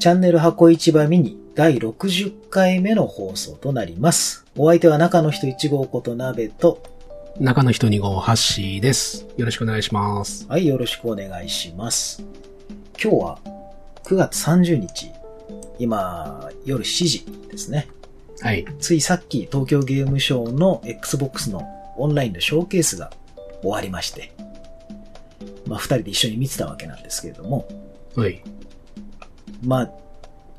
チャンネル箱市場ミニ第60回目の放送となります。お相手は中の人1号こと鍋と、中の人2号ハッシーです。よろしくお願いします。はい、よろしくお願いします。今日は9月30日、今、夜7時ですね。はい。ついさっき東京ゲームショウの Xbox のオンラインのショーケースが終わりまして、まあ二人で一緒に見てたわけなんですけれども、はい。まあ、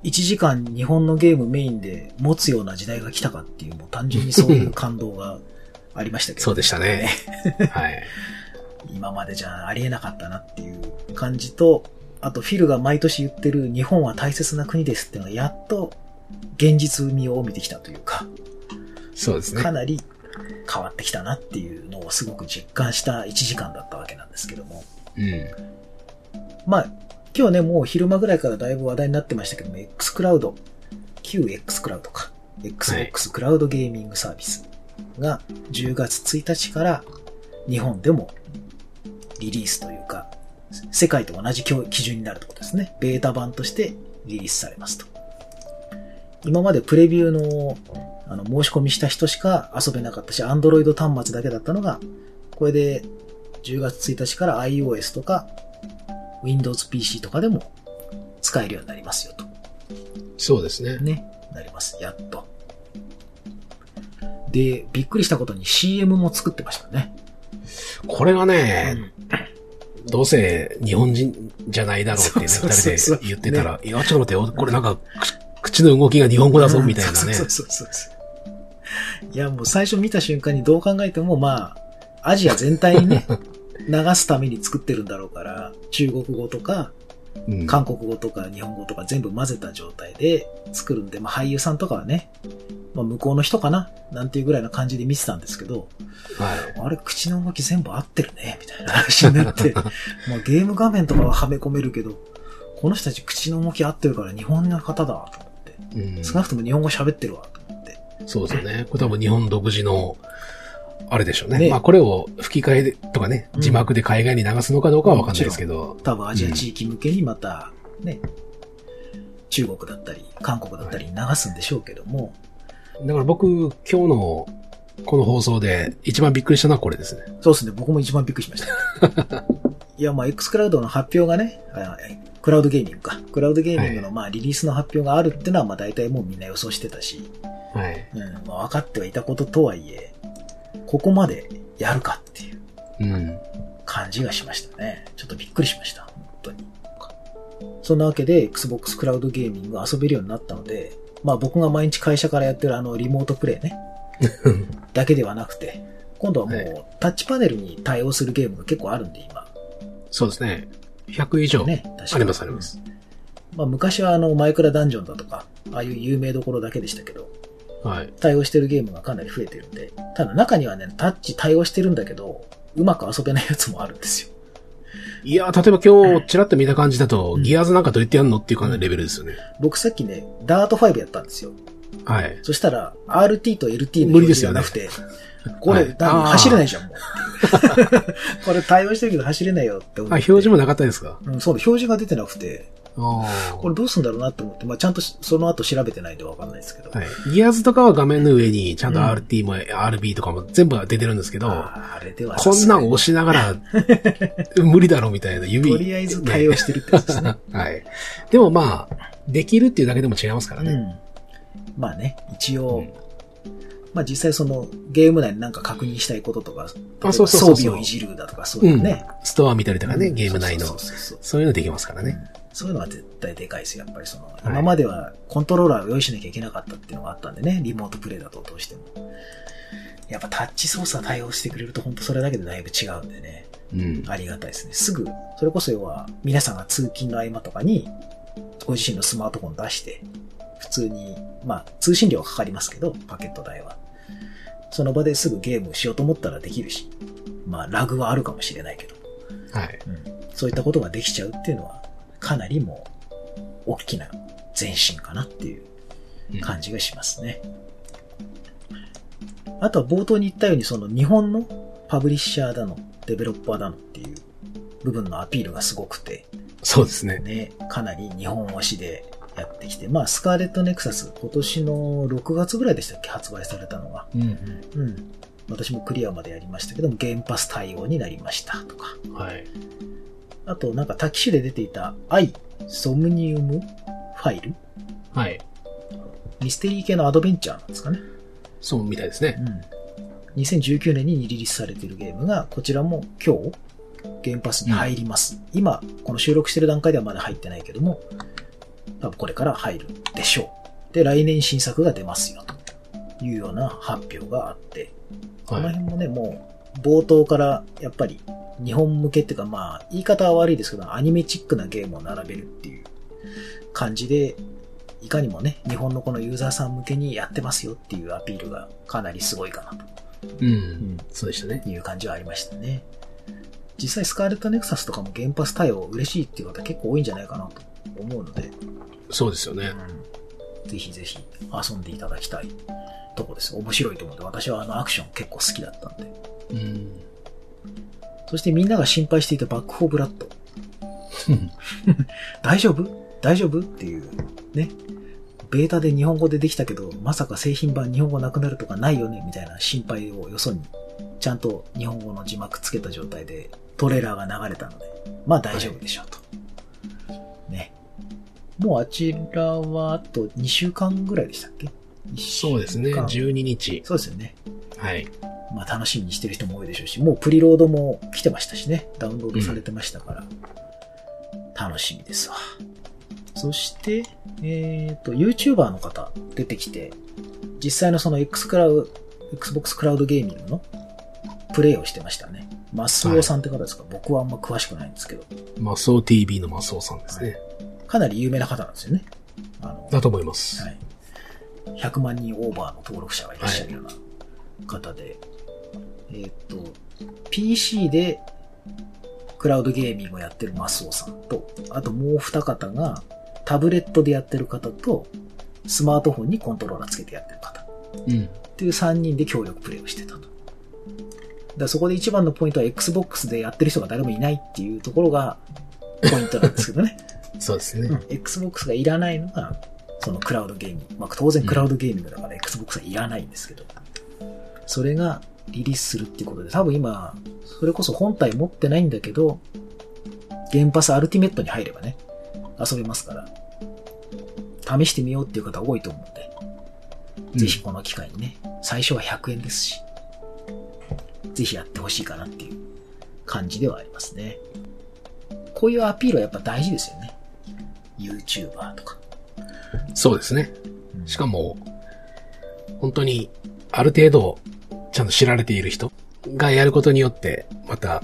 1時間日本のゲームメインで持つような時代が来たかっていう、もう単純にそういう感動がありましたけど、そうでしたね。はい。今までじゃありえなかったなっていう感じと、あとフィルが毎年言ってる日本は大切な国ですっていうのがやっと現実味を帯びてきたというか、そうですねか。なり変わってきたなっていうのをすごく実感した1時間だったわけなんですけども。うん。まあ、今日ね、もう昼間ぐらいからだいぶ話題になってましたけども、X クラウド、旧 X クラウドか、Xbox クラウドゲーミングサービスが10月1日から日本でもリリースというか、世界と同じ基準になるってことですね。ベータ版としてリリースされますと。今までプレビューのあの申し込みした人しか遊べなかったし、Android 端末だけだったのが、これで10月1日から iOS とか Windows PC とかでも使えるようになりますよと。そうですね。ね、なります。やっと。で、びっくりしたことに CM も作ってましたね。これがうね、んどうせ日本人じゃないだろうって二人で言ってたら、いや、ちょっと待って、これなんか、く口の動きが日本語だぞ、みたいなねそう。そうそうそう。いや、もう最初見た瞬間にどう考えても、まあ、アジア全体にね、流すために作ってるんだろうから、中国語とか、うん韓国語とか日本語とか全部混ぜた状態で作るんで、まあ俳優さんとかはね、まあ向こうの人かななんていうぐらいな感じで見てたんですけど、はい。あれ、口の動き全部合ってるね、みたいな話になって、まあゲーム画面とかははめ込めるけど、この人たち口の動き合ってるから日本の方だと思って、うん少なくとも日本語喋ってるわ、と思って。そうですよね。これ多分日本独自の、あれでしょうね。ねまあこれを吹き替えかね、うん字幕で海外に流すのかどうかはわかんないですけど。多分アジア地域向けにまた、ね、中国だったり、韓国だったりに流すんでしょうけども、だから僕、今日のこの放送で一番びっくりしたのはこれですね。そうですね、僕も一番びっくりしました。いや、まあ、X クラウドの発表がね、あクラウドゲーミングか。クラウドゲーミングのまあリリースの発表があるってのはまあ大体もうみんな予想してたし、はい。うん、まあ分かってはいたこととはいえ、ここまでやるかっていううん。感じがしましたね。ちょっとびっくりしました。本当に。そんなわけで Xbox クラウドゲーミングが遊べるようになったので、まあ僕が毎日会社からやってるあのリモートプレイね、だけではなくて、今度はもはうタッチパネルに対応するゲームが結構あるんで今。そうですね。100以上。ね、ありますあります。まあ昔はあのマイクラダンジョンだとか、ああいう有名どころだけでしたけど、はい。対応してるゲームがかなり増えてるんで、ただ中にはね、タッチ対応してるんだけど、うまく遊べないやつもあるんですよ。いやー、例えば今日、ちらっと見た感じだと、うんギアーズなんかどうやってやんのっていう感じのレベルですよね。僕さっきね、ダート5やったんですよ。はい。そしたら、RT と LT の無理ですよなくて、これ、はい走れないじゃん。これ対応してるけど走れないよって思って。あ、表示もなかったですか？うん、そうだ、表示が出てなくて、あこれどうすんだろうなって思って、まあちゃんとしその後調べてないんでわかんないですけど。あ。はい。ギアーズとかは画面の上に、ちゃんとうん RT も RB とかも全部出てるんですけど、あれではこんなん押ししながら、無理だろみたいな指。とりあえず対応してるってやつですね。はい。でもまあ、できるっていうだけでも違いますからね。うん。まあね、一応、うんまあ実際そのゲーム内になんか確認したいこととか、装備をいじるだとかそういうのね。ストア見たりとかね、うんゲーム内のそういうのできますからね。そういうのは絶対でかいですよ。やっぱりその、い今まではコントローラーを用意しなきゃいけなかったっていうのがあったんでね、リモートプレイだとどうしても。やっぱタッチ操作対応してくれると本当それだけでだいぶ違うんでね、うん。ありがたいですね。すぐ、それこそ要は皆さんが通勤の合間とかに、ご自身のスマートフォン出して、普通に、まあ通信料はかかりますけど、パケット代は。その場ですぐゲームしようと思ったらできるし、まあラグはあるかもしれないけど、はい。うん、そういったことができちゃうっていうのは、かなりもう、大きな前進かなっていう感じがしますね。あとは冒頭に言ったように、その日本のパブリッシャーだの、デベロッパーだのっていう部分のアピールがすごくて、そうですね。ね、かなり日本推しで、やってきて、まあ、スカーレットネクサス、今年の6月ぐらいでしたっけ、発売されたのが。うんうん。私もクリアまでやりましたけども、ゲームパス対応になりましたとか。うん。はい。あと、なんか、タキシュで出ていた、アイ・ソムニウムファイル？はい。ミステリー系のアドベンチャーなんですかね。そうみたいですね。うん。2019年にリリースされているゲームが、こちらも今日、ゲームパスに入ります。今、この収録してる段階ではまだ入ってないけども、多分これから入るでしょう。で、来年新作が出ますよ、というような発表があって、このはい。辺もね、もう、冒頭から、やっぱり、日本向けっていうか、まあ、言い方は悪いですけど、アニメチックなゲームを並べるっていう感じで、いかにもね、日本のこのユーザーさん向けにやってますよっていうアピールがかなりすごいかなうん。そうでしたねと。いう感じはありましたね。実際、スカーレットネクサスとかも原発対応嬉しいっていう方結構多いんじゃないかなと思うので、そうですよね。ぜひぜひ遊んでいただきたいとこです。面白いと思うんで、私はあのアクション結構好きだったんで。うん。そしてみんなが心配していたバックフォーブラッド。大丈夫？大丈夫？っていう、ね。ベータで日本語でできたけど、まさか製品版日本語なくなるとかないよね？みたいな心配をよそに、ちゃんと日本語の字幕つけた状態でトレーラーが流れたので、まあ大丈夫でしょうと。ね。もうあちらはあと2週間ぐらいでしたっけ？そうですね。1週間12日。そうですよね。はい。まあ楽しみにしてる人も多いでしょうし、もうプリロードも来てましたしね、ダウンロードされてましたから、楽しみですわ。そして、えっ、と、YouTuber の方出てきて、実際のその X クラウ、Xbox クラウドゲーミングのプレイをしてましたね。マスオさんって方ですか、僕はあんま詳しくないんですけど、マスオ TV のマスオさんですね。かなり有名な方なんですよね。あの、だと思います。はい。100万人オーバーの登録者がいらっしゃるような方で、えーっと、PC でクラウドゲーミングをやってるマスオさんと、あともう二方がタブレットでやってる方と、スマートフォンにコントローラーつけてやってる方うん。っていう3人で協力プレイをしてたと。だそこで一番のポイントは Xbox でやってる人が誰もいないっていうところがポイントなんですけどね。そうですね。うん Xbox がいらないのが、そのクラウドゲーミング。まあ、当然クラウドゲーミングだから Xbox はいらないんですけど、それがリリースするっていうことで、多分今、それこそ本体持ってないんだけど、ゲームパスアルティメットに入ればね、遊べますから、試してみようっていう方多いと思うので、ぜひこの機会にね、最初は100円ですし、ぜひやってほしいかなっていう感じではありますね。こういうアピールはやっぱ大事ですよね。YouTuber とか。そうですね。うんしかも、本当に、ある程度、ちゃんと知られている人がやることによって、また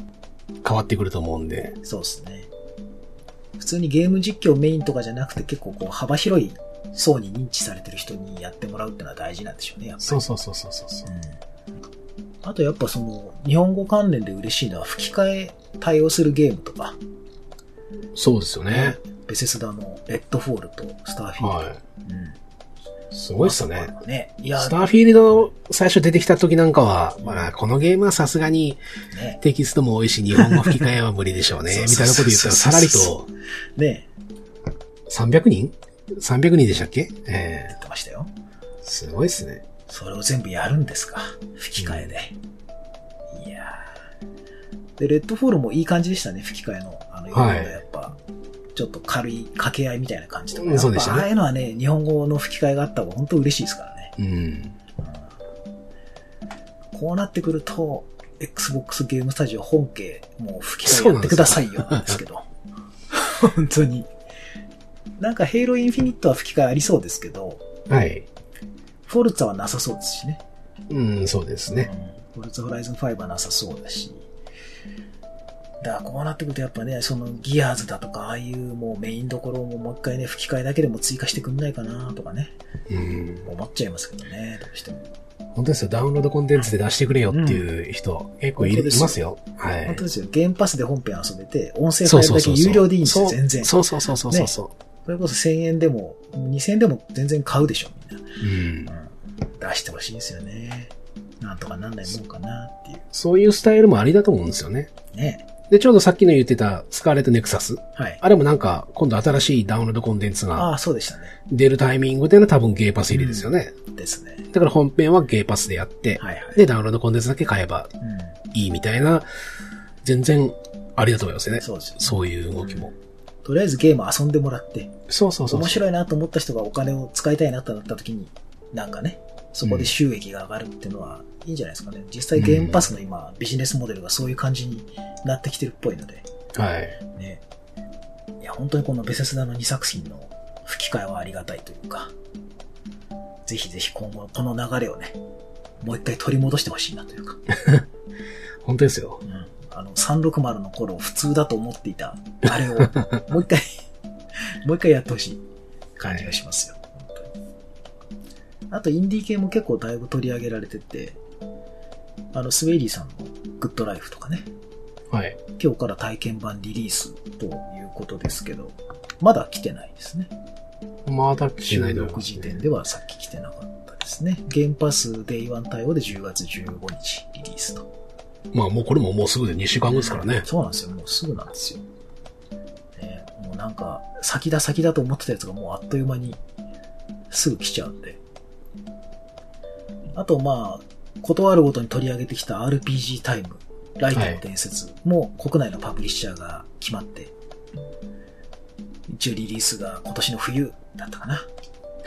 変わってくると思うんで、そうですね。普通にゲーム実況メインとかじゃなくて結構こう幅広い層に認知されてる人にやってもらうってのは大事なんでしょうね、やっぱり。そうそうそうそうそうそう。うんあとやっぱその、日本語関連で嬉しいのは吹き替え対応するゲームとか、そうですよね。ベセスダのレッドフォールとスターフィールド。はうん。い。すごいっすよね。ね。いや、スターフィールド最初出てきた時なんかは、まあ、このゲームはさすがにね。テキストも多いし、日本語吹き替えは無理でしょうね。みたいなこと言ったら、さらりとね。300人 ?300 人でしたっけ？え言ってましたよ。えすごいっすね。それを全部やるんですか？吹き替えで。いやーで、レッドフォールもいい感じでしたね、吹き替えの。あの、はいやっぱ、ちょっと軽い掛け合いみたいな感じとか。うんそうでしたねああいうのはね、日本語の吹き替えがあった方が本当嬉しいですからね。うん。こうなってくると、Xbox ゲームスタジオ本家、もう吹き替えやってくださいよ、なんですけど。本当に。なんか、ヘイローインフィニットは吹き替えありそうですけど、はい。フォルツァはなさそうですしね。うん、そうですね。フォルツァホライズン5はなさそうだし。だからこうなってくるとやっぱね、そのギアーズだとか、ああいうもうメインどころももう一回ね、吹き替えだけでも追加してくんないかなとかね、うん。思っちゃいますけどね、どうしても。本当ですよ。ダウンロードコンテンツで出してくれよっていう人、結構いますよ。はい。本当ですよ。ゲームパスで本編遊べて、音声ファイルだけ有料でいいんですよ、全然。そうそうそうそうそうそそれこそ1000円でも、2000円でも全然買うでしょ、みんな。う。うん。出してほしいですよね。なんとかなんないもんかなっていう。そういうスタイルもありだと思うんですよね。ね。で、ちょうどさっきの言ってたスカーレットネクサス。はい。あれもなんか、今度新しいダウンロードコンテンツがああ、そうでしたね。出るタイミングでの多分ゲーパス入りですよね。ですね。だから本編はゲーパスでやって、はいはい。で、ダウンロードコンテンツだけ買えばうん。いいみたいな、全然ありだと思いますよね。そうですよ。そういう動きも。とりあえずゲーム遊んでもらって、そうそうそう。面白いなと思った人がお金を使いたいなとなった時に、なんかね、そこで収益が上がるっていうのは、いいんじゃないですかね。実際ゲームパスの今、ビジネスモデルがそういう感じになってきてるっぽいので、はい。ね。いや、本当にこのベセスダの2作品の吹き替えはありがたいというか、ぜひぜひ今後この流れをね、もう一回取り戻してほしいなというか、本当ですよう。ん。あの、360の頃普通だと思っていた、あれを、もう一回、もう一回やってほしい感じがしますよ。本当にあと、インディー系も結構だいぶ取り上げられてて、あの、スウェイリーさんのグッドライフとかね、はい。今日から体験版リリースということですけど、まだ来てないですね。まだ来てないと思い16ます時点ではさっき来てなかったですね。ゲームパスデイワン対応で10月15日リリースと。まあもうこれももうすぐで2週間後ですからね。そうなんですよ。もうすぐなんですよ。ね、もうなんか、先だ先だと思ってたやつがもうあっという間にすぐ来ちゃうんで。あとまあ、断るごとに取り上げてきた RPG タイム、ライトの伝説も国内のパブリッシャーが決まって、一応リリースが今年の冬だったかな。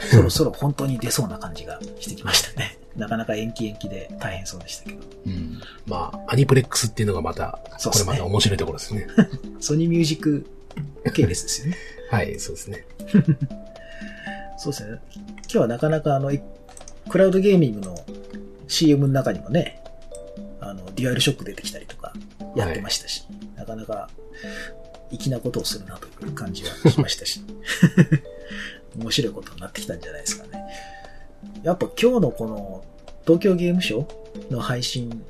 そろそろ本当に出そうな感じがしてきましたね。なかなか延期延期で大変そうでしたけど。うん。まあ、アニプレックスっていうのがまた、ねこれまた面白いところですね。ソニーミュージック系列ですよね。はい、そうですね。そうですね。今日はなかなかあの、いクラウドゲーミングの CM の中にもね、あの、デュアルショック出てきたりとかやってましたし、なかなか粋なことをするなという感じがしましたし、面白いことになってきたんじゃないですかね。やっぱ今日のこの東京ゲームショウの配信、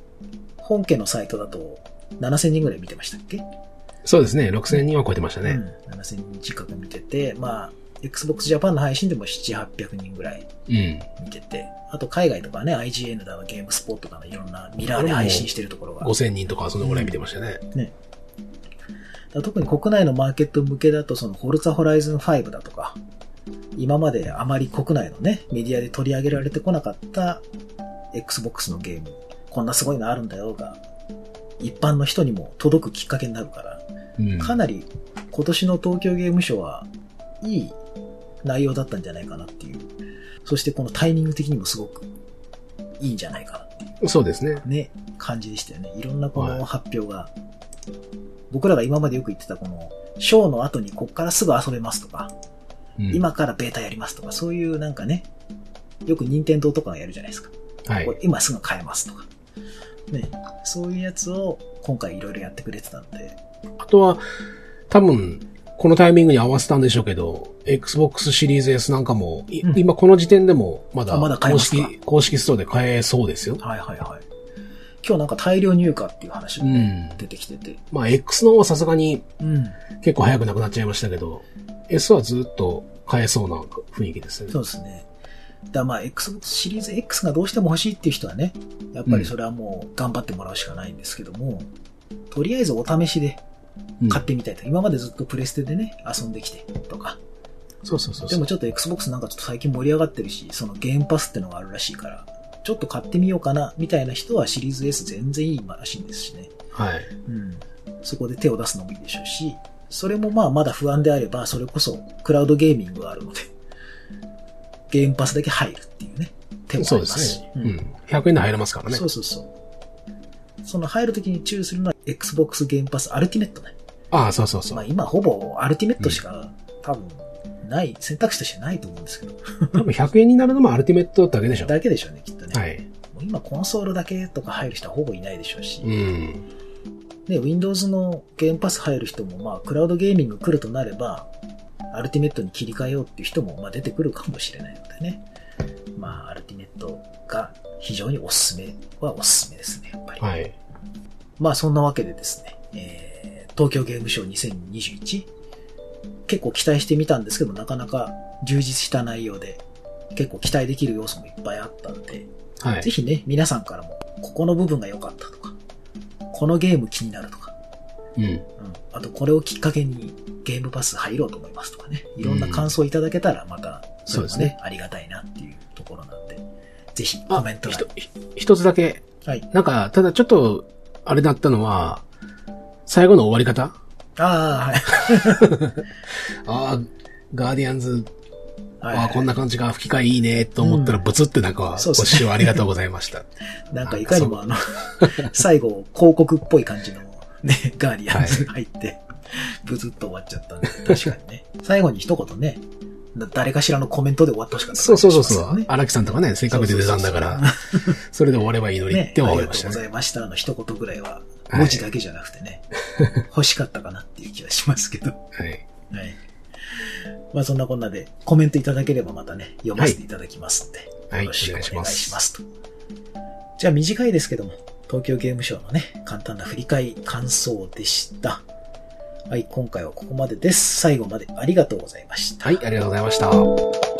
本家のサイトだと7000人ぐらい見てましたっけ？そうですね。6000人は超えてましたね。うん、7000人近く見てて、まあ、Xbox Japan の配信でも7、800人ぐらいうん。見てて、あと海外とかね、IGN だの、ゲームスポットだの、いろんなミラーで配信してるところが。5000人とかそのぐらい見てましたね。だから特に国内のマーケット向けだと、その、フォルツァホライズン5だとか、今まであまり国内のね、メディアで取り上げられてこなかった Xbox のゲーム、こんなすごいのあるんだよが、一般の人にも届くきっかけになるから、うん。かなり今年の東京ゲームショウはいい内容だったんじゃないかなっていう。そしてこのタイミング的にもすごくいいんじゃないかなっていうそうですね。ね、感じでしたよね。いろんなこはいの発表が、僕らが今までよく言ってたこの、ショーの後にこっからすぐ遊べますとか、うん、今からベータやりますとか、そういうなんかね、よく任天堂とかがやるじゃないですか。はいこ。れ今すぐ買えますとか。ね、そういうやつを今回いろいろやってくれてたんで、あとは、多分、このタイミングに合わせたんでしょうけど、Xbox シリーズ S なんかも、いうん今この時点でもまだあまだ買え公ますか？式、公式ストアで買えそうですよ。はいはいはい。今日なんか大量入荷っていう話もね、うん出てきてて。まあ X の方はさすがにうん。結構早くなくなっちゃいましたけど、S はずっと買えそうな雰囲気ですね。そうですね。だからまあ、Xbox シリーズ X がどうしても欲しいっていう人はね、やっぱりそれはもう頑張ってもらうしかないんですけども、とりあえずお試しでうん買ってみたいと。今までずっとプレステでね、遊んできてとか。そうそうそうそう。でもちょっと Xbox なんかちょっと最近盛り上がってるし、そのゲームパスってのがあるらしいから、ちょっと買ってみようかな、みたいな人はシリーズ S 全然いいらしいんですしね。はい。うん。そこで手を出すのもいいでしょうし、それもまあまだ不安であれば、それこそクラウドゲーミングがあるので、ゲームパスだけ入るっていうね、手もあそうでりますし。すね。うん。100円で入れますからねそ。うそうそう。その入るときに注意するのは Xbox ゲームパスアルティメットね。ああ、そうそうそう。まあ今ほぼアルティメットしか多分ない、選択肢としてないと思うんですけど、多分100円になるのもアルティメットだけでしょ。だけでしょうね、きっとね。はい。もう今コンソールだけとか入る人はほぼいないでしょうし、うん。ね、Windows のゲームパス入る人も、まあ、クラウドゲーミング来るとなれば、アルティメットに切り替えようっていう人も、まあ、出てくるかもしれないのでね。まあ、アルティメットが非常におすすめはおすすめですね、やっぱり。はい。まあ、そんなわけでですね、えー、東京ゲームショウ2021、結構期待してみたんですけど、なかなか充実した内容で、結構期待できる要素もいっぱいあったんで、はいぜ。ひね、皆さんからも、ここの部分が良かったとか、このゲーム気になるとか、うん。うん。あと、これをきっかけにゲームパス入ろうと思いますとかね。いろんな感想いただけたら、また、それもねそうですね、ありがたいなっていうところなんで、ぜひコメント一つだけ、はい。なんか、ただちょっと、あれだったのは、最後の終わり方？ああ、はい。ああ、ガーディアンズ、はいああ、こんな感じが吹き替えいいね、と思ったら、うんブツってなんか、ご視聴ありがとうございました。なんかいかにもあの、最後、広告っぽい感じのね、ガーディアンズが入って、ブツッと終わっちゃったんで、確かにね。最後に一言ね、誰かしらのコメントで終わってほしかったそうそうそうそう。荒木さんとかね、せっかく出てたんだから、それで終わればいいのにって思いましたね。ありがとうございましたの一言ぐらいは、はい文字だけじゃなくてね、欲しかったかなっていう気がしますけど。はい。はい。まあそんなこんなで、コメントいただければまたね、読ませていただきますんで、はいよろしくお願いしま。お願いしますと。じゃあ短いですけども、東京ゲームショウのね、簡単な振り返り、感想でした。はい、今回はここまでです。最後までありがとうございました。はい、ありがとうございました。